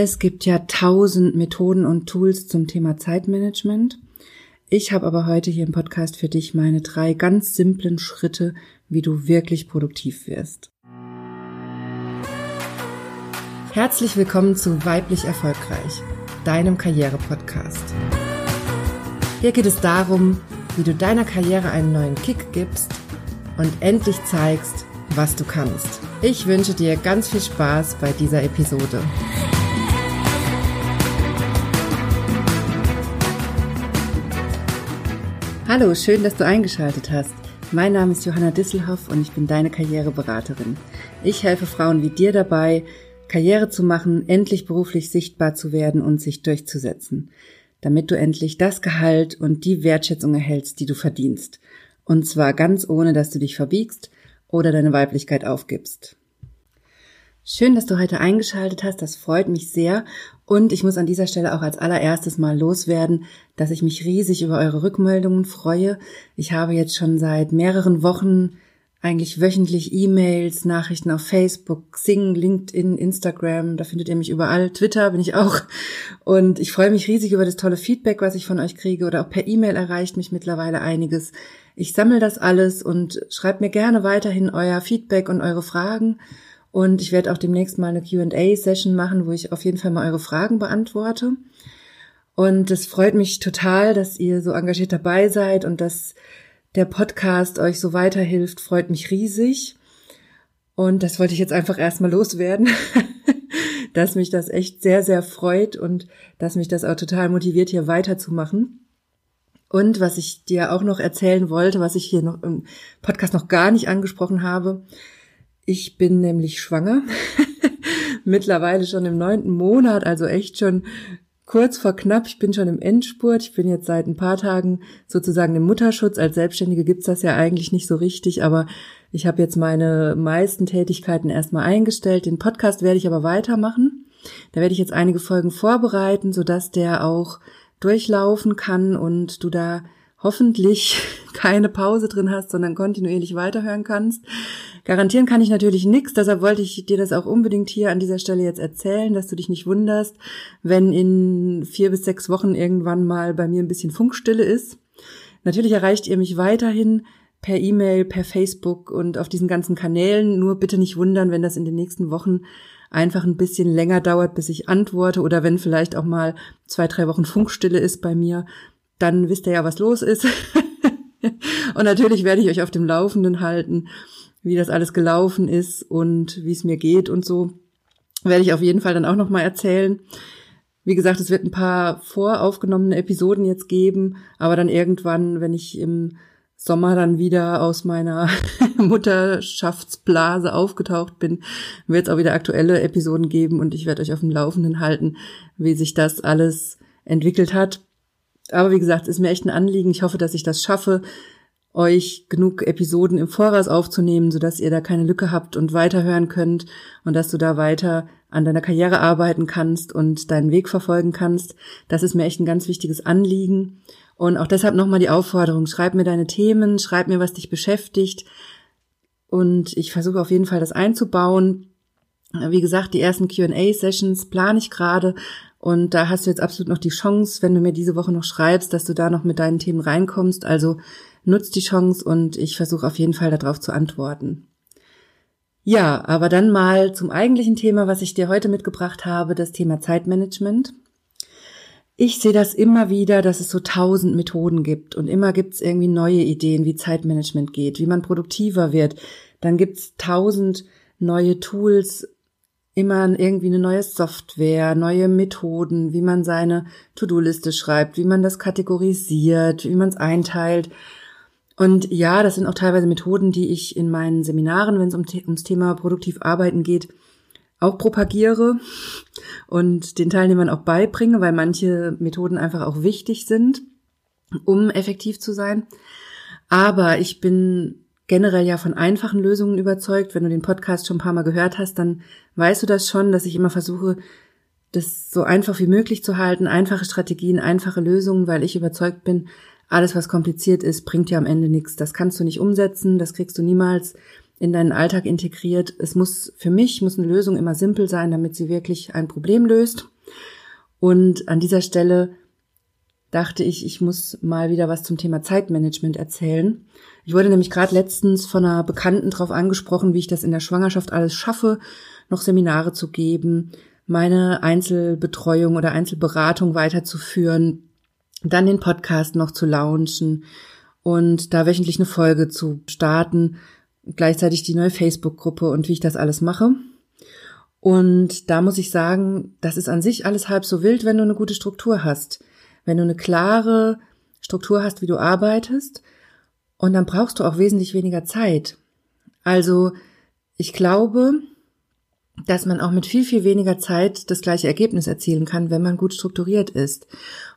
Es gibt ja tausend Methoden und Tools zum Thema Zeitmanagement. Ich habe aber heute hier im Podcast für dich meine drei ganz simplen Schritte, wie du wirklich produktiv wirst. Herzlich willkommen zu Weiblich Erfolgreich, deinem Karriere-Podcast. Hier geht es darum, wie du deiner Karriere einen neuen Kick gibst und endlich zeigst, was du kannst. Ich wünsche dir ganz viel Spaß bei dieser Episode. Hallo, schön, dass du eingeschaltet hast. Mein Name ist Johanna Disselhoff und ich bin deine Karriereberaterin. Ich helfe Frauen wie dir dabei, Karriere zu machen, endlich beruflich sichtbar zu werden und sich durchzusetzen, damit du endlich das Gehalt und die Wertschätzung erhältst, die du verdienst. Und zwar ganz ohne, dass du dich verbiegst oder deine Weiblichkeit aufgibst. Schön, dass du heute eingeschaltet hast. Das freut mich sehr. Und ich muss an dieser Stelle auch als allererstes mal loswerden, dass ich mich riesig über eure Rückmeldungen freue. Ich habe jetzt schon seit mehreren Wochen eigentlich wöchentlich E-Mails, Nachrichten auf Facebook, Sing, LinkedIn, Instagram, da findet ihr mich überall, Twitter bin ich auch. Und ich freue mich riesig über das tolle Feedback, was ich von euch kriege oder auch per E-Mail erreicht mich mittlerweile einiges. Ich sammle das alles und schreibt mir gerne weiterhin euer Feedback und eure Fragen. Und ich werde auch demnächst mal eine QA-Session machen, wo ich auf jeden Fall mal eure Fragen beantworte. Und es freut mich total, dass ihr so engagiert dabei seid und dass der Podcast euch so weiterhilft, freut mich riesig. Und das wollte ich jetzt einfach erstmal loswerden, dass mich das echt sehr, sehr freut und dass mich das auch total motiviert, hier weiterzumachen. Und was ich dir auch noch erzählen wollte, was ich hier noch im Podcast noch gar nicht angesprochen habe, ich bin nämlich schwanger. Mittlerweile schon im neunten Monat, also echt schon kurz vor knapp. Ich bin schon im Endspurt. Ich bin jetzt seit ein paar Tagen sozusagen im Mutterschutz. Als Selbstständige gibt's das ja eigentlich nicht so richtig, aber ich habe jetzt meine meisten Tätigkeiten erstmal eingestellt. Den Podcast werde ich aber weitermachen. Da werde ich jetzt einige Folgen vorbereiten, sodass der auch durchlaufen kann und du da hoffentlich keine Pause drin hast, sondern kontinuierlich weiterhören kannst. Garantieren kann ich natürlich nichts, deshalb wollte ich dir das auch unbedingt hier an dieser Stelle jetzt erzählen, dass du dich nicht wunderst, wenn in vier bis sechs Wochen irgendwann mal bei mir ein bisschen Funkstille ist. Natürlich erreicht ihr mich weiterhin per E-Mail, per Facebook und auf diesen ganzen Kanälen. Nur bitte nicht wundern, wenn das in den nächsten Wochen einfach ein bisschen länger dauert, bis ich antworte oder wenn vielleicht auch mal zwei, drei Wochen Funkstille ist bei mir, dann wisst ihr ja, was los ist. und natürlich werde ich euch auf dem Laufenden halten wie das alles gelaufen ist und wie es mir geht und so, werde ich auf jeden Fall dann auch nochmal erzählen. Wie gesagt, es wird ein paar voraufgenommene Episoden jetzt geben, aber dann irgendwann, wenn ich im Sommer dann wieder aus meiner Mutterschaftsblase aufgetaucht bin, wird es auch wieder aktuelle Episoden geben und ich werde euch auf dem Laufenden halten, wie sich das alles entwickelt hat. Aber wie gesagt, ist mir echt ein Anliegen. Ich hoffe, dass ich das schaffe, euch genug Episoden im Voraus aufzunehmen, sodass ihr da keine Lücke habt und weiterhören könnt und dass du da weiter an deiner Karriere arbeiten kannst und deinen Weg verfolgen kannst. Das ist mir echt ein ganz wichtiges Anliegen. Und auch deshalb nochmal die Aufforderung, schreib mir deine Themen, schreib mir, was dich beschäftigt. Und ich versuche auf jeden Fall das einzubauen. Wie gesagt, die ersten QA-Sessions plane ich gerade. Und da hast du jetzt absolut noch die Chance, wenn du mir diese Woche noch schreibst, dass du da noch mit deinen Themen reinkommst. Also nutzt die Chance und ich versuche auf jeden Fall darauf zu antworten. Ja, aber dann mal zum eigentlichen Thema, was ich dir heute mitgebracht habe, das Thema Zeitmanagement. Ich sehe das immer wieder, dass es so tausend Methoden gibt und immer gibt es irgendwie neue Ideen, wie Zeitmanagement geht, wie man produktiver wird. Dann gibt es tausend neue Tools, immer irgendwie eine neue Software, neue Methoden, wie man seine To-Do-Liste schreibt, wie man das kategorisiert, wie man es einteilt. Und ja, das sind auch teilweise Methoden, die ich in meinen Seminaren, wenn es um, ums Thema produktiv arbeiten geht, auch propagiere und den Teilnehmern auch beibringe, weil manche Methoden einfach auch wichtig sind, um effektiv zu sein. Aber ich bin generell ja von einfachen Lösungen überzeugt. Wenn du den Podcast schon ein paar Mal gehört hast, dann weißt du das schon, dass ich immer versuche, das so einfach wie möglich zu halten, einfache Strategien, einfache Lösungen, weil ich überzeugt bin, alles, was kompliziert ist, bringt dir am Ende nichts. Das kannst du nicht umsetzen, das kriegst du niemals in deinen Alltag integriert. Es muss, für mich muss eine Lösung immer simpel sein, damit sie wirklich ein Problem löst. Und an dieser Stelle dachte ich, ich muss mal wieder was zum Thema Zeitmanagement erzählen. Ich wurde nämlich gerade letztens von einer Bekannten darauf angesprochen, wie ich das in der Schwangerschaft alles schaffe, noch Seminare zu geben, meine Einzelbetreuung oder Einzelberatung weiterzuführen, dann den Podcast noch zu launchen und da wöchentlich eine Folge zu starten, gleichzeitig die neue Facebook-Gruppe und wie ich das alles mache. Und da muss ich sagen, das ist an sich alles halb so wild, wenn du eine gute Struktur hast. Wenn du eine klare Struktur hast, wie du arbeitest, und dann brauchst du auch wesentlich weniger Zeit. Also ich glaube, dass man auch mit viel, viel weniger Zeit das gleiche Ergebnis erzielen kann, wenn man gut strukturiert ist.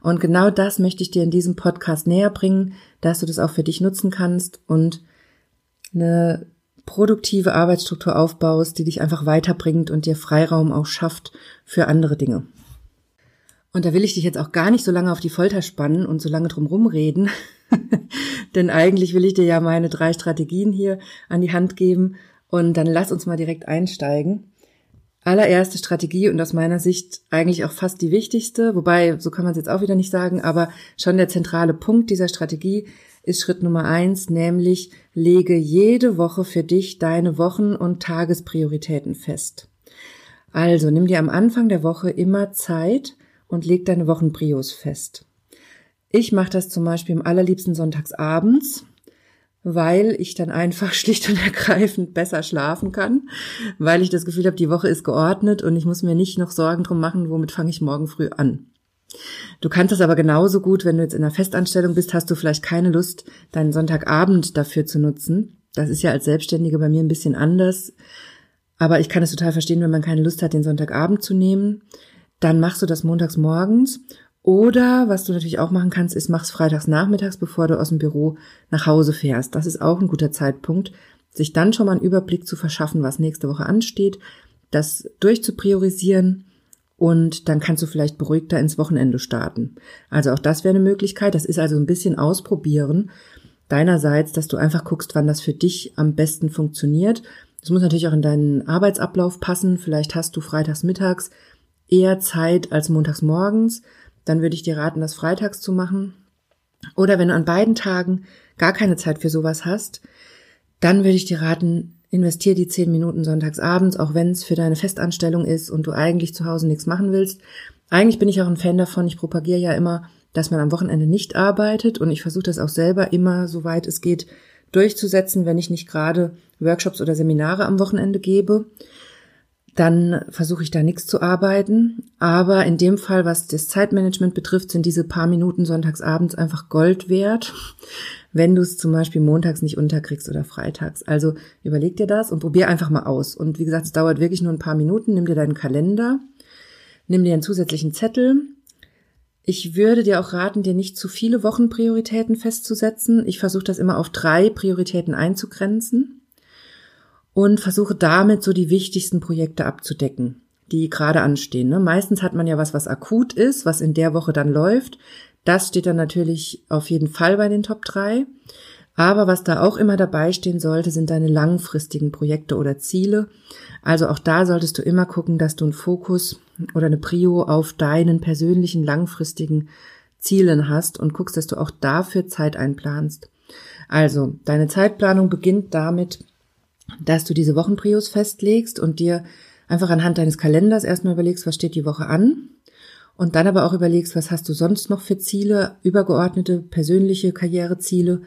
Und genau das möchte ich dir in diesem Podcast näher bringen, dass du das auch für dich nutzen kannst und eine produktive Arbeitsstruktur aufbaust, die dich einfach weiterbringt und dir Freiraum auch schafft für andere Dinge. Und da will ich dich jetzt auch gar nicht so lange auf die Folter spannen und so lange drum rumreden, denn eigentlich will ich dir ja meine drei Strategien hier an die Hand geben. Und dann lass uns mal direkt einsteigen. Allererste Strategie und aus meiner Sicht eigentlich auch fast die wichtigste, wobei, so kann man es jetzt auch wieder nicht sagen, aber schon der zentrale Punkt dieser Strategie ist Schritt Nummer eins, nämlich lege jede Woche für dich deine Wochen- und Tagesprioritäten fest. Also nimm dir am Anfang der Woche immer Zeit und leg deine Wochenprios fest. Ich mache das zum Beispiel im allerliebsten sonntags abends, weil ich dann einfach schlicht und ergreifend besser schlafen kann, weil ich das Gefühl habe, die Woche ist geordnet und ich muss mir nicht noch Sorgen drum machen, womit fange ich morgen früh an. Du kannst das aber genauso gut, wenn du jetzt in einer Festanstellung bist, hast du vielleicht keine Lust, deinen Sonntagabend dafür zu nutzen. Das ist ja als Selbstständige bei mir ein bisschen anders. Aber ich kann es total verstehen, wenn man keine Lust hat, den Sonntagabend zu nehmen. Dann machst du das montags morgens oder was du natürlich auch machen kannst, ist mach's freitags nachmittags, bevor du aus dem Büro nach Hause fährst. Das ist auch ein guter Zeitpunkt, sich dann schon mal einen Überblick zu verschaffen, was nächste Woche ansteht, das durchzupriorisieren und dann kannst du vielleicht beruhigter ins Wochenende starten. Also auch das wäre eine Möglichkeit. Das ist also ein bisschen ausprobieren deinerseits, dass du einfach guckst, wann das für dich am besten funktioniert. Das muss natürlich auch in deinen Arbeitsablauf passen. Vielleicht hast du freitags mittags eher Zeit als montags morgens dann würde ich dir raten, das freitags zu machen. Oder wenn du an beiden Tagen gar keine Zeit für sowas hast, dann würde ich dir raten, investier die zehn Minuten sonntags abends, auch wenn es für deine Festanstellung ist und du eigentlich zu Hause nichts machen willst. Eigentlich bin ich auch ein Fan davon, ich propagiere ja immer, dass man am Wochenende nicht arbeitet und ich versuche das auch selber immer, soweit es geht, durchzusetzen, wenn ich nicht gerade Workshops oder Seminare am Wochenende gebe dann versuche ich da nichts zu arbeiten. Aber in dem Fall, was das Zeitmanagement betrifft, sind diese paar Minuten sonntagsabends einfach Gold wert, wenn du es zum Beispiel montags nicht unterkriegst oder freitags. Also überleg dir das und probier einfach mal aus. Und wie gesagt, es dauert wirklich nur ein paar Minuten. Nimm dir deinen Kalender, nimm dir einen zusätzlichen Zettel. Ich würde dir auch raten, dir nicht zu viele Wochenprioritäten festzusetzen. Ich versuche das immer auf drei Prioritäten einzugrenzen und versuche damit so die wichtigsten Projekte abzudecken, die gerade anstehen. Ne? Meistens hat man ja was, was akut ist, was in der Woche dann läuft. Das steht dann natürlich auf jeden Fall bei den Top 3. Aber was da auch immer dabei stehen sollte, sind deine langfristigen Projekte oder Ziele. Also auch da solltest du immer gucken, dass du einen Fokus oder eine Prio auf deinen persönlichen langfristigen Zielen hast und guckst, dass du auch dafür Zeit einplanst. Also, deine Zeitplanung beginnt damit, dass du diese Wochenprios festlegst und dir einfach anhand deines Kalenders erstmal überlegst, was steht die Woche an und dann aber auch überlegst, was hast du sonst noch für Ziele, übergeordnete persönliche Karriereziele,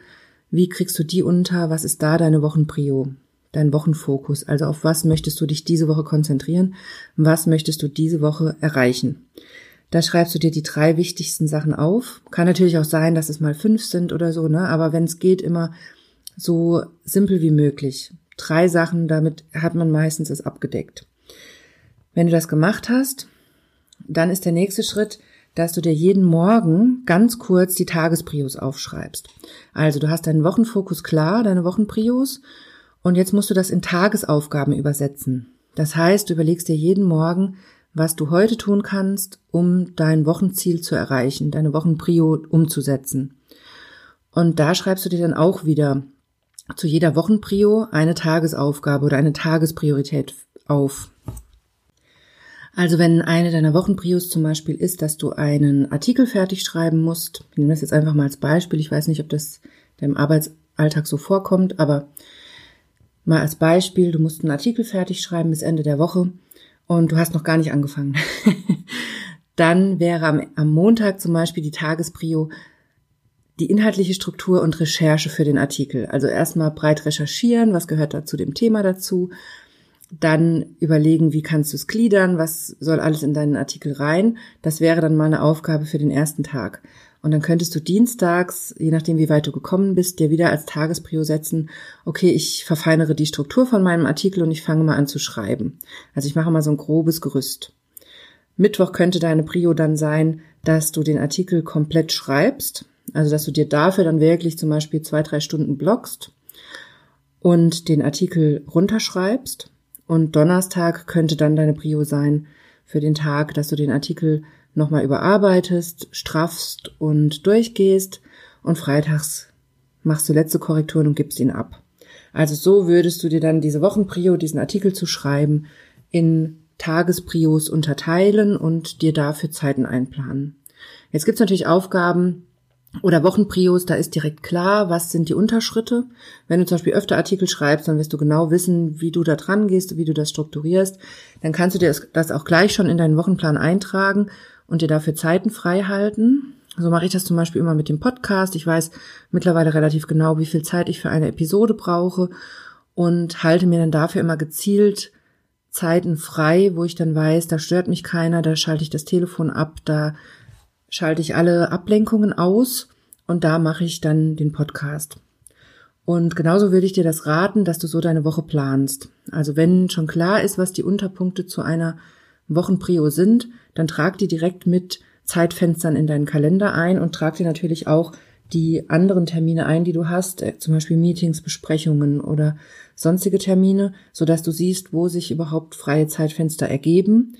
wie kriegst du die unter, was ist da deine Wochenprio, dein Wochenfokus, also auf was möchtest du dich diese Woche konzentrieren, was möchtest du diese Woche erreichen. Da schreibst du dir die drei wichtigsten Sachen auf. Kann natürlich auch sein, dass es mal fünf sind oder so, ne? Aber wenn es geht, immer so simpel wie möglich drei Sachen, damit hat man meistens es abgedeckt. Wenn du das gemacht hast, dann ist der nächste Schritt, dass du dir jeden Morgen ganz kurz die Tagesprios aufschreibst. Also du hast deinen Wochenfokus klar, deine Wochenprios, und jetzt musst du das in Tagesaufgaben übersetzen. Das heißt, du überlegst dir jeden Morgen, was du heute tun kannst, um dein Wochenziel zu erreichen, deine Wochenprio umzusetzen. Und da schreibst du dir dann auch wieder zu jeder Wochenprio eine Tagesaufgabe oder eine Tagespriorität auf. Also wenn eine deiner Wochenprios zum Beispiel ist, dass du einen Artikel fertig schreiben musst, ich nehme das jetzt einfach mal als Beispiel, ich weiß nicht, ob das deinem Arbeitsalltag so vorkommt, aber mal als Beispiel, du musst einen Artikel fertig schreiben bis Ende der Woche und du hast noch gar nicht angefangen. Dann wäre am, am Montag zum Beispiel die Tagesprio die inhaltliche Struktur und Recherche für den Artikel. Also erstmal breit recherchieren, was gehört da zu dem Thema dazu, dann überlegen, wie kannst du es gliedern, was soll alles in deinen Artikel rein. Das wäre dann mal eine Aufgabe für den ersten Tag. Und dann könntest du dienstags, je nachdem wie weit du gekommen bist, dir wieder als Tagesprio setzen, okay, ich verfeinere die Struktur von meinem Artikel und ich fange mal an zu schreiben. Also ich mache mal so ein grobes Gerüst. Mittwoch könnte deine Prio dann sein, dass du den Artikel komplett schreibst. Also dass du dir dafür dann wirklich zum Beispiel zwei, drei Stunden blockst und den Artikel runterschreibst. Und Donnerstag könnte dann deine Prio sein für den Tag, dass du den Artikel nochmal überarbeitest, straffst und durchgehst und freitags machst du letzte Korrekturen und gibst ihn ab. Also so würdest du dir dann diese Wochenprio, diesen Artikel zu schreiben, in Tagesprios unterteilen und dir dafür Zeiten einplanen. Jetzt gibt's natürlich Aufgaben, oder Wochenprios, da ist direkt klar, was sind die Unterschritte. Wenn du zum Beispiel öfter Artikel schreibst, dann wirst du genau wissen, wie du da dran gehst, wie du das strukturierst. Dann kannst du dir das auch gleich schon in deinen Wochenplan eintragen und dir dafür Zeiten frei halten. So mache ich das zum Beispiel immer mit dem Podcast. Ich weiß mittlerweile relativ genau, wie viel Zeit ich für eine Episode brauche und halte mir dann dafür immer gezielt Zeiten frei, wo ich dann weiß, da stört mich keiner, da schalte ich das Telefon ab, da schalte ich alle Ablenkungen aus und da mache ich dann den Podcast. Und genauso würde ich dir das raten, dass du so deine Woche planst. Also wenn schon klar ist, was die Unterpunkte zu einer Wochenprio sind, dann trag die direkt mit Zeitfenstern in deinen Kalender ein und trag dir natürlich auch die anderen Termine ein, die du hast, äh, zum Beispiel Meetings, Besprechungen oder sonstige Termine, so dass du siehst, wo sich überhaupt freie Zeitfenster ergeben,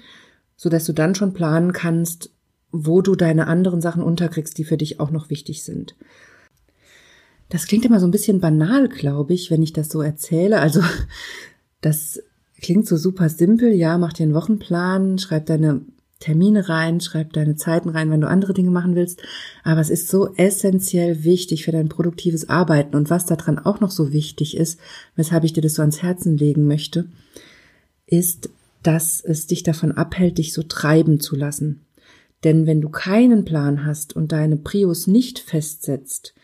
so dass du dann schon planen kannst, wo du deine anderen Sachen unterkriegst, die für dich auch noch wichtig sind. Das klingt immer so ein bisschen banal, glaube ich, wenn ich das so erzähle. Also das klingt so super simpel. Ja, mach dir einen Wochenplan, schreib deine Termine rein, schreib deine Zeiten rein, wenn du andere Dinge machen willst. Aber es ist so essentiell wichtig für dein produktives Arbeiten. Und was daran auch noch so wichtig ist, weshalb ich dir das so ans Herzen legen möchte, ist, dass es dich davon abhält, dich so treiben zu lassen. Denn wenn du keinen Plan hast und deine Prios nicht festsetzt,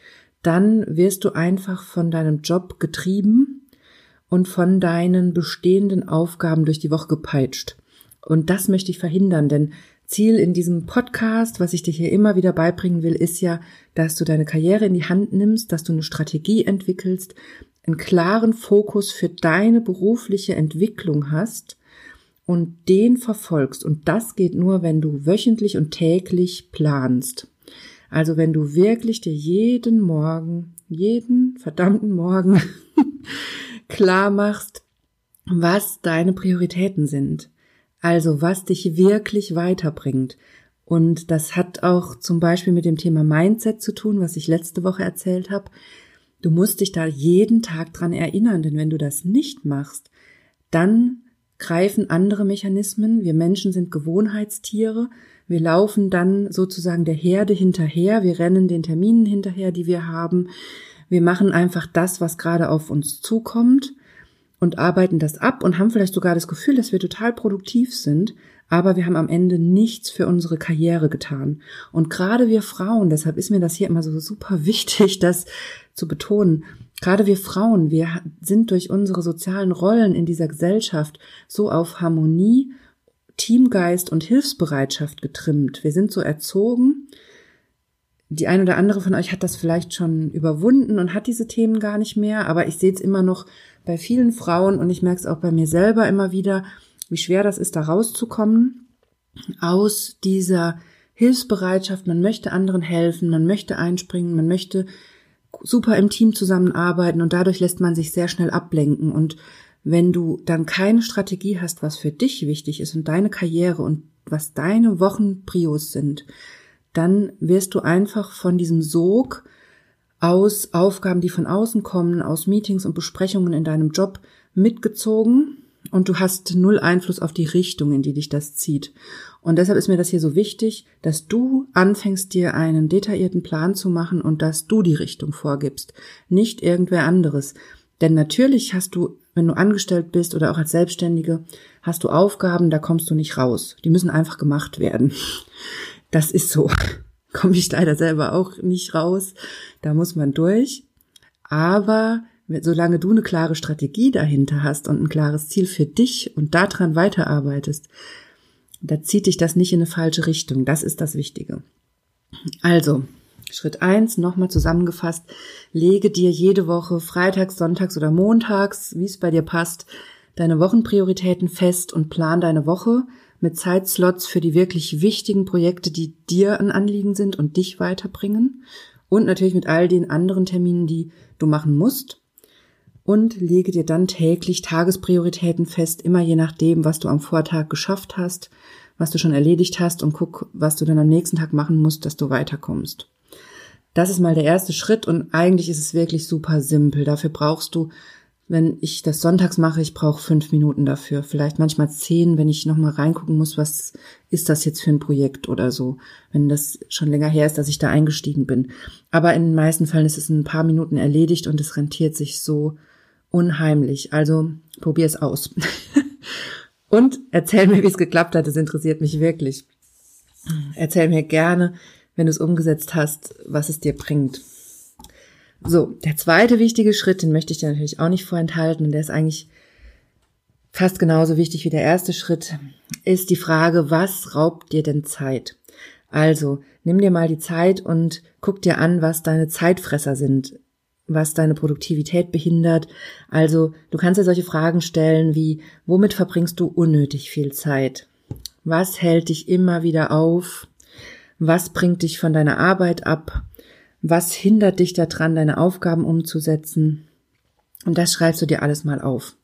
dann wirst du einfach von deinem Job getrieben und von deinen bestehenden Aufgaben durch die Woche gepeitscht. Und das möchte ich verhindern, denn Ziel in diesem Podcast, was ich dir hier immer wieder beibringen will, ist ja, dass du deine Karriere in die Hand nimmst, dass du eine Strategie entwickelst, einen klaren Fokus für deine berufliche Entwicklung hast und den verfolgst. Und das geht nur, wenn du wöchentlich und täglich planst. Also wenn du wirklich dir jeden Morgen, jeden verdammten Morgen klar machst, was deine Prioritäten sind. Also was dich wirklich weiterbringt. Und das hat auch zum Beispiel mit dem Thema Mindset zu tun, was ich letzte Woche erzählt habe. Du musst dich da jeden Tag dran erinnern, denn wenn du das nicht machst, dann greifen andere Mechanismen. Wir Menschen sind Gewohnheitstiere. Wir laufen dann sozusagen der Herde hinterher. Wir rennen den Terminen hinterher, die wir haben. Wir machen einfach das, was gerade auf uns zukommt und arbeiten das ab und haben vielleicht sogar das Gefühl, dass wir total produktiv sind, aber wir haben am Ende nichts für unsere Karriere getan. Und gerade wir Frauen, deshalb ist mir das hier immer so super wichtig, das zu betonen, Gerade wir Frauen, wir sind durch unsere sozialen Rollen in dieser Gesellschaft so auf Harmonie, Teamgeist und Hilfsbereitschaft getrimmt. Wir sind so erzogen. Die ein oder andere von euch hat das vielleicht schon überwunden und hat diese Themen gar nicht mehr, aber ich sehe es immer noch bei vielen Frauen und ich merke es auch bei mir selber immer wieder, wie schwer das ist, da rauszukommen aus dieser Hilfsbereitschaft. Man möchte anderen helfen, man möchte einspringen, man möchte super im Team zusammenarbeiten und dadurch lässt man sich sehr schnell ablenken. Und wenn du dann keine Strategie hast, was für dich wichtig ist und deine Karriere und was deine Wochenprios sind, dann wirst du einfach von diesem Sog aus Aufgaben, die von außen kommen, aus Meetings und Besprechungen in deinem Job mitgezogen und du hast null Einfluss auf die Richtung, in die dich das zieht. Und deshalb ist mir das hier so wichtig, dass du anfängst, dir einen detaillierten Plan zu machen und dass du die Richtung vorgibst, nicht irgendwer anderes. Denn natürlich hast du, wenn du angestellt bist oder auch als Selbstständige, hast du Aufgaben, da kommst du nicht raus. Die müssen einfach gemacht werden. Das ist so. Komme ich leider selber auch nicht raus. Da muss man durch. Aber solange du eine klare Strategie dahinter hast und ein klares Ziel für dich und daran weiterarbeitest, da zieht dich das nicht in eine falsche Richtung. Das ist das Wichtige. Also, Schritt eins nochmal zusammengefasst, lege dir jede Woche freitags, sonntags oder montags, wie es bei dir passt, deine Wochenprioritäten fest und plan deine Woche mit Zeitslots für die wirklich wichtigen Projekte, die dir ein Anliegen sind und dich weiterbringen und natürlich mit all den anderen Terminen, die du machen musst und lege dir dann täglich Tagesprioritäten fest, immer je nachdem, was du am Vortag geschafft hast, was du schon erledigt hast und guck, was du dann am nächsten Tag machen musst, dass du weiterkommst. Das ist mal der erste Schritt und eigentlich ist es wirklich super simpel. Dafür brauchst du, wenn ich das sonntags mache, ich brauche fünf Minuten dafür, vielleicht manchmal zehn, wenn ich nochmal reingucken muss, was ist das jetzt für ein Projekt oder so, wenn das schon länger her ist, dass ich da eingestiegen bin. Aber in den meisten Fällen ist es in ein paar Minuten erledigt und es rentiert sich so unheimlich. Also probier es aus. Und erzähl mir, wie es geklappt hat. Das interessiert mich wirklich. Erzähl mir gerne, wenn du es umgesetzt hast, was es dir bringt. So, der zweite wichtige Schritt, den möchte ich dir natürlich auch nicht vorenthalten, und der ist eigentlich fast genauso wichtig wie der erste Schritt, ist die Frage, was raubt dir denn Zeit? Also, nimm dir mal die Zeit und guck dir an, was deine Zeitfresser sind was deine Produktivität behindert. Also du kannst dir solche Fragen stellen wie, womit verbringst du unnötig viel Zeit? Was hält dich immer wieder auf? Was bringt dich von deiner Arbeit ab? Was hindert dich daran, deine Aufgaben umzusetzen? Und das schreibst du dir alles mal auf.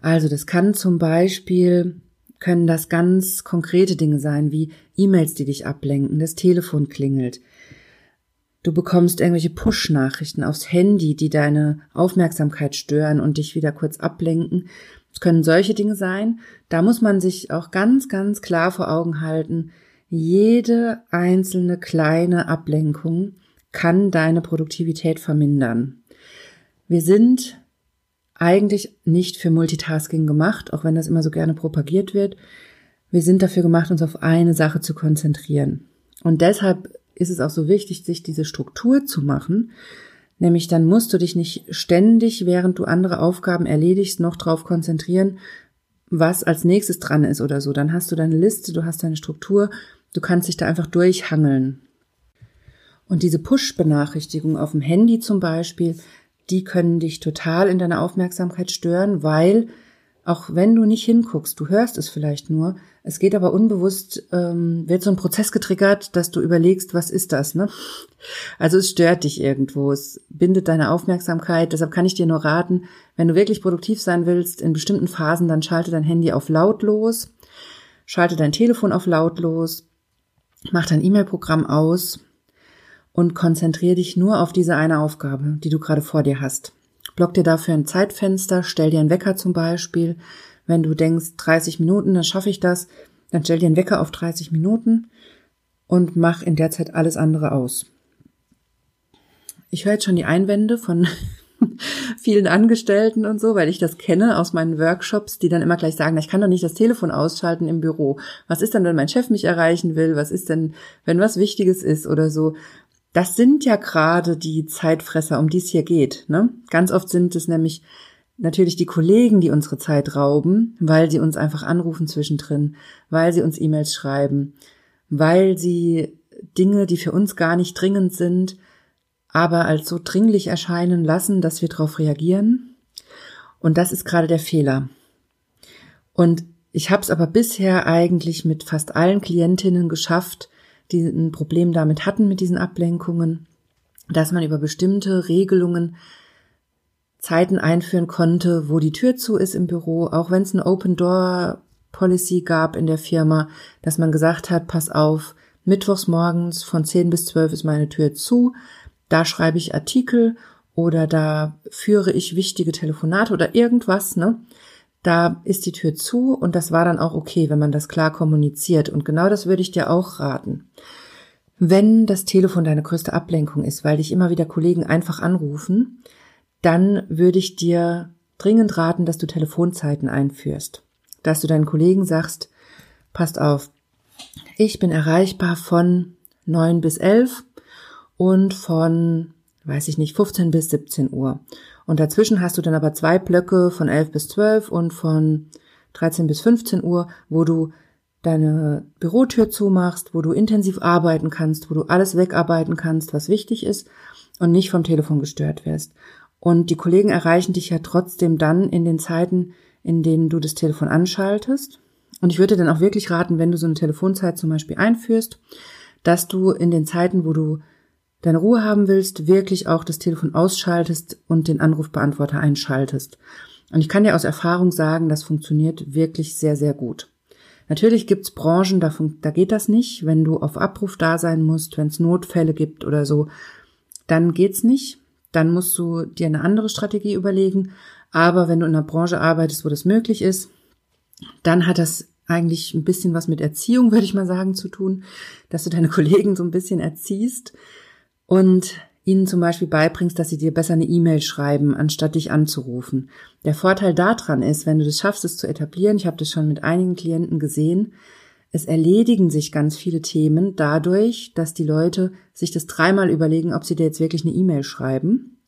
Also das kann zum Beispiel, können das ganz konkrete Dinge sein, wie E-Mails, die dich ablenken, das Telefon klingelt, Du bekommst irgendwelche Push-Nachrichten aufs Handy, die deine Aufmerksamkeit stören und dich wieder kurz ablenken. Es können solche Dinge sein. Da muss man sich auch ganz, ganz klar vor Augen halten. Jede einzelne kleine Ablenkung kann deine Produktivität vermindern. Wir sind eigentlich nicht für Multitasking gemacht, auch wenn das immer so gerne propagiert wird. Wir sind dafür gemacht, uns auf eine Sache zu konzentrieren. Und deshalb ist es auch so wichtig, sich diese Struktur zu machen. Nämlich dann musst du dich nicht ständig, während du andere Aufgaben erledigst, noch drauf konzentrieren, was als nächstes dran ist oder so. Dann hast du deine Liste, du hast deine Struktur, du kannst dich da einfach durchhangeln. Und diese Push-Benachrichtigung auf dem Handy zum Beispiel, die können dich total in deiner Aufmerksamkeit stören, weil auch wenn du nicht hinguckst, du hörst es vielleicht nur, es geht aber unbewusst, ähm, wird so ein Prozess getriggert, dass du überlegst, was ist das, ne? Also es stört dich irgendwo, es bindet deine Aufmerksamkeit, deshalb kann ich dir nur raten, wenn du wirklich produktiv sein willst, in bestimmten Phasen, dann schalte dein Handy auf lautlos, schalte dein Telefon auf lautlos, mach dein E-Mail-Programm aus und konzentriere dich nur auf diese eine Aufgabe, die du gerade vor dir hast. Block dir dafür ein Zeitfenster, stell dir einen Wecker zum Beispiel, wenn du denkst, 30 Minuten, dann schaffe ich das, dann stell dir einen Wecker auf 30 Minuten und mach in der Zeit alles andere aus. Ich höre jetzt schon die Einwände von vielen Angestellten und so, weil ich das kenne aus meinen Workshops, die dann immer gleich sagen, ich kann doch nicht das Telefon ausschalten im Büro. Was ist denn, wenn mein Chef mich erreichen will? Was ist denn, wenn was Wichtiges ist oder so? Das sind ja gerade die Zeitfresser, um die es hier geht. Ne? Ganz oft sind es nämlich natürlich die Kollegen, die unsere Zeit rauben, weil sie uns einfach anrufen zwischendrin, weil sie uns E-Mails schreiben, weil sie Dinge, die für uns gar nicht dringend sind, aber als so dringlich erscheinen lassen, dass wir darauf reagieren. Und das ist gerade der Fehler. Und ich habe es aber bisher eigentlich mit fast allen Klientinnen geschafft, die ein Problem damit hatten mit diesen Ablenkungen, dass man über bestimmte Regelungen Zeiten einführen konnte, wo die Tür zu ist im Büro, auch wenn es eine Open Door Policy gab in der Firma, dass man gesagt hat, pass auf, mittwochs morgens von 10 bis 12 ist meine Tür zu, da schreibe ich Artikel oder da führe ich wichtige Telefonate oder irgendwas, ne? Da ist die Tür zu und das war dann auch okay, wenn man das klar kommuniziert. Und genau das würde ich dir auch raten. Wenn das Telefon deine größte Ablenkung ist, weil dich immer wieder Kollegen einfach anrufen, dann würde ich dir dringend raten, dass du Telefonzeiten einführst. Dass du deinen Kollegen sagst, passt auf, ich bin erreichbar von neun bis elf und von, weiß ich nicht, 15 bis 17 Uhr. Und dazwischen hast du dann aber zwei Blöcke von 11 bis 12 und von 13 bis 15 Uhr, wo du deine Bürotür zumachst, wo du intensiv arbeiten kannst, wo du alles wegarbeiten kannst, was wichtig ist und nicht vom Telefon gestört wirst. Und die Kollegen erreichen dich ja trotzdem dann in den Zeiten, in denen du das Telefon anschaltest. Und ich würde dann auch wirklich raten, wenn du so eine Telefonzeit zum Beispiel einführst, dass du in den Zeiten, wo du deine Ruhe haben willst, wirklich auch das Telefon ausschaltest und den Anrufbeantworter einschaltest. Und ich kann dir aus Erfahrung sagen, das funktioniert wirklich sehr, sehr gut. Natürlich gibt's Branchen, da, da geht das nicht. Wenn du auf Abruf da sein musst, wenn es Notfälle gibt oder so, dann geht's nicht. Dann musst du dir eine andere Strategie überlegen. Aber wenn du in einer Branche arbeitest, wo das möglich ist, dann hat das eigentlich ein bisschen was mit Erziehung, würde ich mal sagen, zu tun, dass du deine Kollegen so ein bisschen erziehst und ihnen zum Beispiel beibringst, dass sie dir besser eine E-Mail schreiben, anstatt dich anzurufen. Der Vorteil daran ist, wenn du das schaffst, es zu etablieren, ich habe das schon mit einigen Klienten gesehen, es erledigen sich ganz viele Themen dadurch, dass die Leute sich das dreimal überlegen, ob sie dir jetzt wirklich eine E-Mail schreiben.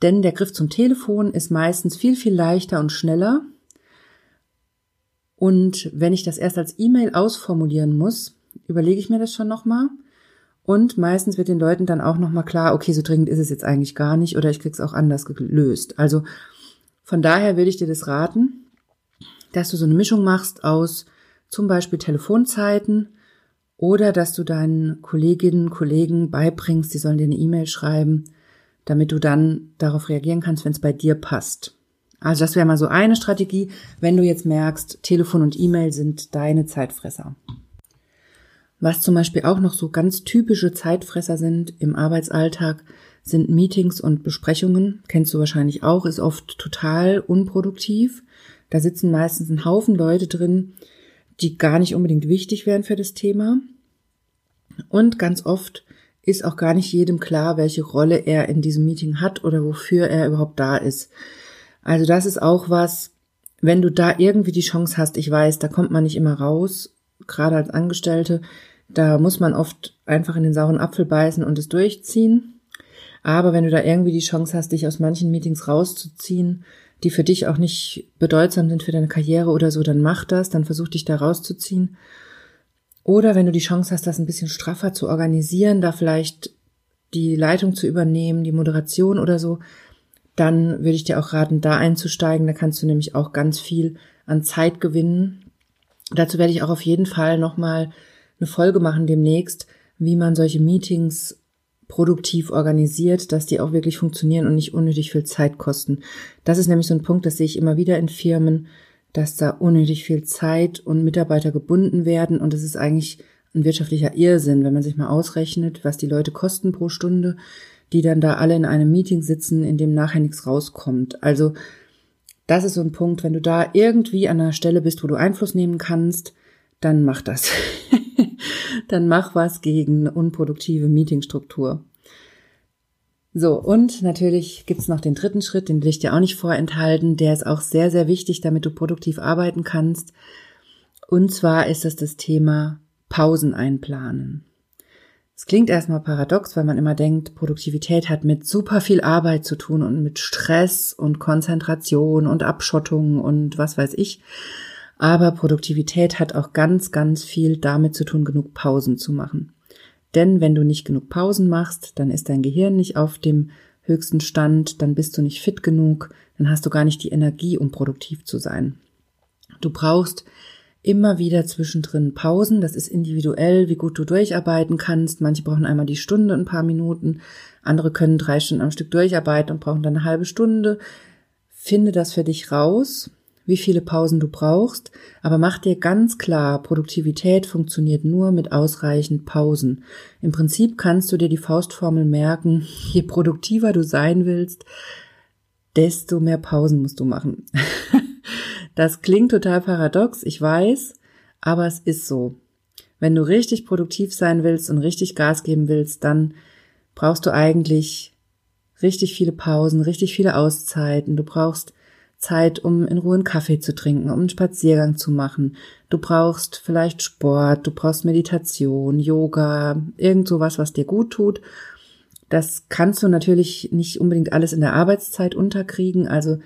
Denn der Griff zum Telefon ist meistens viel, viel leichter und schneller und wenn ich das erst als E-Mail ausformulieren muss, überlege ich mir das schon nochmal. Und meistens wird den Leuten dann auch nochmal klar, okay, so dringend ist es jetzt eigentlich gar nicht oder ich krieg's auch anders gelöst. Also von daher würde ich dir das raten, dass du so eine Mischung machst aus zum Beispiel Telefonzeiten oder dass du deinen Kolleginnen, Kollegen beibringst, die sollen dir eine E-Mail schreiben, damit du dann darauf reagieren kannst, wenn es bei dir passt. Also das wäre mal so eine Strategie, wenn du jetzt merkst, Telefon und E-Mail sind deine Zeitfresser. Was zum Beispiel auch noch so ganz typische Zeitfresser sind im Arbeitsalltag, sind Meetings und Besprechungen. Kennst du wahrscheinlich auch, ist oft total unproduktiv. Da sitzen meistens ein Haufen Leute drin, die gar nicht unbedingt wichtig wären für das Thema. Und ganz oft ist auch gar nicht jedem klar, welche Rolle er in diesem Meeting hat oder wofür er überhaupt da ist. Also das ist auch was, wenn du da irgendwie die Chance hast, ich weiß, da kommt man nicht immer raus, gerade als Angestellte, da muss man oft einfach in den sauren Apfel beißen und es durchziehen. Aber wenn du da irgendwie die Chance hast, dich aus manchen Meetings rauszuziehen, die für dich auch nicht bedeutsam sind für deine Karriere oder so, dann mach das, dann versuch dich da rauszuziehen. Oder wenn du die Chance hast, das ein bisschen straffer zu organisieren, da vielleicht die Leitung zu übernehmen, die Moderation oder so, dann würde ich dir auch raten, da einzusteigen. Da kannst du nämlich auch ganz viel an Zeit gewinnen. Dazu werde ich auch auf jeden Fall nochmal eine Folge machen demnächst, wie man solche Meetings produktiv organisiert, dass die auch wirklich funktionieren und nicht unnötig viel Zeit kosten. Das ist nämlich so ein Punkt, das sehe ich immer wieder in Firmen, dass da unnötig viel Zeit und Mitarbeiter gebunden werden und das ist eigentlich ein wirtschaftlicher Irrsinn, wenn man sich mal ausrechnet, was die Leute kosten pro Stunde die dann da alle in einem Meeting sitzen, in dem nachher nichts rauskommt. Also das ist so ein Punkt, wenn du da irgendwie an einer Stelle bist, wo du Einfluss nehmen kannst, dann mach das. dann mach was gegen unproduktive Meetingstruktur. So, und natürlich gibt's noch den dritten Schritt, den will ich dir auch nicht vorenthalten. Der ist auch sehr, sehr wichtig, damit du produktiv arbeiten kannst. Und zwar ist das das Thema Pausen einplanen. Es klingt erstmal paradox, weil man immer denkt, Produktivität hat mit super viel Arbeit zu tun und mit Stress und Konzentration und Abschottung und was weiß ich. Aber Produktivität hat auch ganz, ganz viel damit zu tun, genug Pausen zu machen. Denn wenn du nicht genug Pausen machst, dann ist dein Gehirn nicht auf dem höchsten Stand, dann bist du nicht fit genug, dann hast du gar nicht die Energie, um produktiv zu sein. Du brauchst immer wieder zwischendrin Pausen. Das ist individuell, wie gut du durcharbeiten kannst. Manche brauchen einmal die Stunde, ein paar Minuten. Andere können drei Stunden am Stück durcharbeiten und brauchen dann eine halbe Stunde. Finde das für dich raus, wie viele Pausen du brauchst, aber mach dir ganz klar, Produktivität funktioniert nur mit ausreichend Pausen. Im Prinzip kannst du dir die Faustformel merken, je produktiver du sein willst, desto mehr Pausen musst du machen. das klingt total paradox, ich weiß, aber es ist so. Wenn du richtig produktiv sein willst und richtig Gas geben willst, dann brauchst du eigentlich richtig viele Pausen, richtig viele Auszeiten. Du brauchst Zeit, um in Ruhe einen Kaffee zu trinken, um einen Spaziergang zu machen. Du brauchst vielleicht Sport, du brauchst Meditation, Yoga, irgend sowas, was dir gut tut. Das kannst du natürlich nicht unbedingt alles in der Arbeitszeit unterkriegen. Also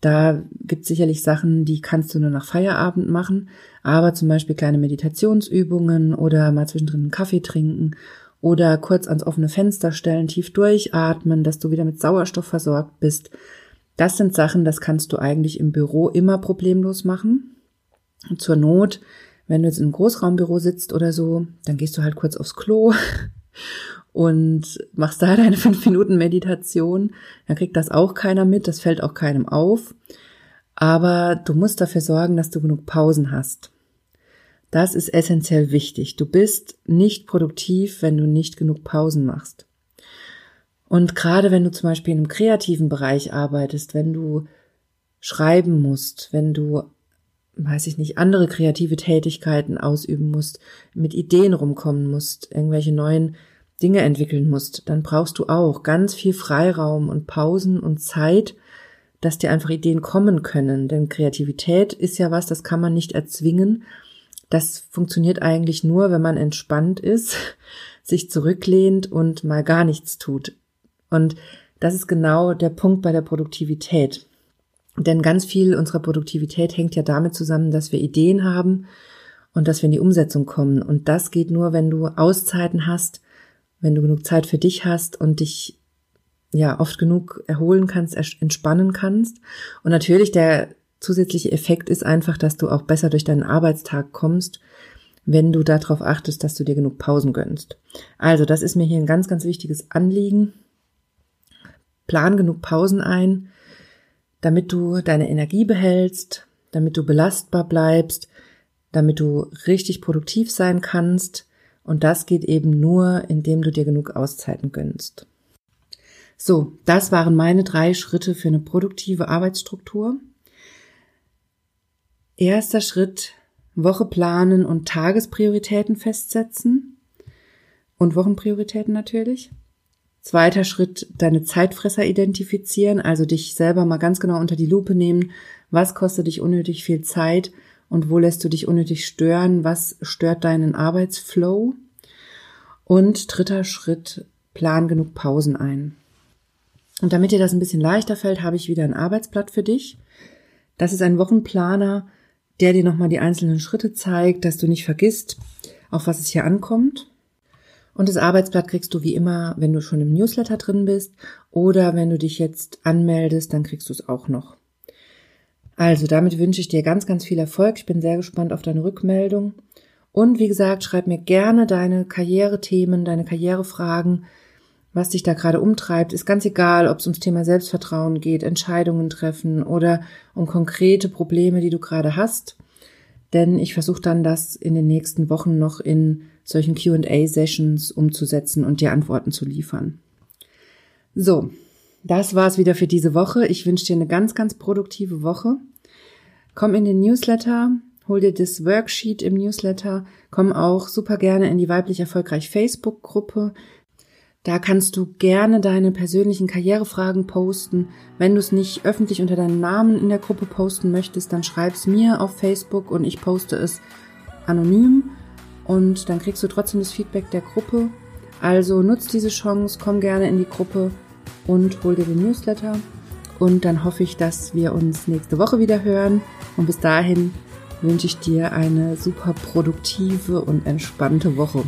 da gibt es sicherlich Sachen, die kannst du nur nach Feierabend machen. Aber zum Beispiel kleine Meditationsübungen oder mal zwischendrin einen Kaffee trinken oder kurz ans offene Fenster stellen, tief durchatmen, dass du wieder mit Sauerstoff versorgt bist. Das sind Sachen, das kannst du eigentlich im Büro immer problemlos machen. Und zur Not, wenn du jetzt einem Großraumbüro sitzt oder so, dann gehst du halt kurz aufs Klo und machst da deine fünf Minuten Meditation. Dann kriegt das auch keiner mit, das fällt auch keinem auf. Aber du musst dafür sorgen, dass du genug Pausen hast. Das ist essentiell wichtig. Du bist nicht produktiv, wenn du nicht genug Pausen machst. Und gerade wenn du zum Beispiel in einem kreativen Bereich arbeitest, wenn du schreiben musst, wenn du, weiß ich nicht, andere kreative Tätigkeiten ausüben musst, mit Ideen rumkommen musst, irgendwelche neuen Dinge entwickeln musst, dann brauchst du auch ganz viel Freiraum und Pausen und Zeit, dass dir einfach Ideen kommen können. Denn Kreativität ist ja was, das kann man nicht erzwingen, das funktioniert eigentlich nur, wenn man entspannt ist, sich zurücklehnt und mal gar nichts tut. Und das ist genau der Punkt bei der Produktivität. Denn ganz viel unserer Produktivität hängt ja damit zusammen, dass wir Ideen haben und dass wir in die Umsetzung kommen. Und das geht nur, wenn du Auszeiten hast, wenn du genug Zeit für dich hast und dich ja oft genug erholen kannst, entspannen kannst. Und natürlich der zusätzliche Effekt ist einfach, dass du auch besser durch deinen Arbeitstag kommst, wenn du darauf achtest, dass du dir genug Pausen gönnst. Also, das ist mir hier ein ganz, ganz wichtiges Anliegen. Plan genug Pausen ein, damit du deine Energie behältst, damit du belastbar bleibst, damit du richtig produktiv sein kannst. Und das geht eben nur, indem du dir genug Auszeiten gönnst. So, das waren meine drei Schritte für eine produktive Arbeitsstruktur. Erster Schritt, Woche planen und Tagesprioritäten festsetzen und Wochenprioritäten natürlich. Zweiter Schritt, deine Zeitfresser identifizieren, also dich selber mal ganz genau unter die Lupe nehmen. Was kostet dich unnötig viel Zeit und wo lässt du dich unnötig stören? Was stört deinen Arbeitsflow? Und dritter Schritt, plan genug Pausen ein. Und damit dir das ein bisschen leichter fällt, habe ich wieder ein Arbeitsblatt für dich. Das ist ein Wochenplaner, der dir nochmal die einzelnen Schritte zeigt, dass du nicht vergisst, auf was es hier ankommt. Und das Arbeitsblatt kriegst du wie immer, wenn du schon im Newsletter drin bist oder wenn du dich jetzt anmeldest, dann kriegst du es auch noch. Also damit wünsche ich dir ganz, ganz viel Erfolg. Ich bin sehr gespannt auf deine Rückmeldung. Und wie gesagt, schreib mir gerne deine Karrierethemen, deine Karrierefragen, was dich da gerade umtreibt. Ist ganz egal, ob es ums Thema Selbstvertrauen geht, Entscheidungen treffen oder um konkrete Probleme, die du gerade hast. Denn ich versuche dann das in den nächsten Wochen noch in solchen QA-Sessions umzusetzen und dir Antworten zu liefern. So, das war's wieder für diese Woche. Ich wünsche dir eine ganz, ganz produktive Woche. Komm in den Newsletter, hol dir das Worksheet im Newsletter, komm auch super gerne in die weiblich erfolgreich Facebook-Gruppe. Da kannst du gerne deine persönlichen Karrierefragen posten. Wenn du es nicht öffentlich unter deinem Namen in der Gruppe posten möchtest, dann schreib's mir auf Facebook und ich poste es anonym und dann kriegst du trotzdem das Feedback der Gruppe. Also nutz diese Chance, komm gerne in die Gruppe und hol dir den Newsletter. Und dann hoffe ich, dass wir uns nächste Woche wieder hören. Und bis dahin wünsche ich dir eine super produktive und entspannte Woche.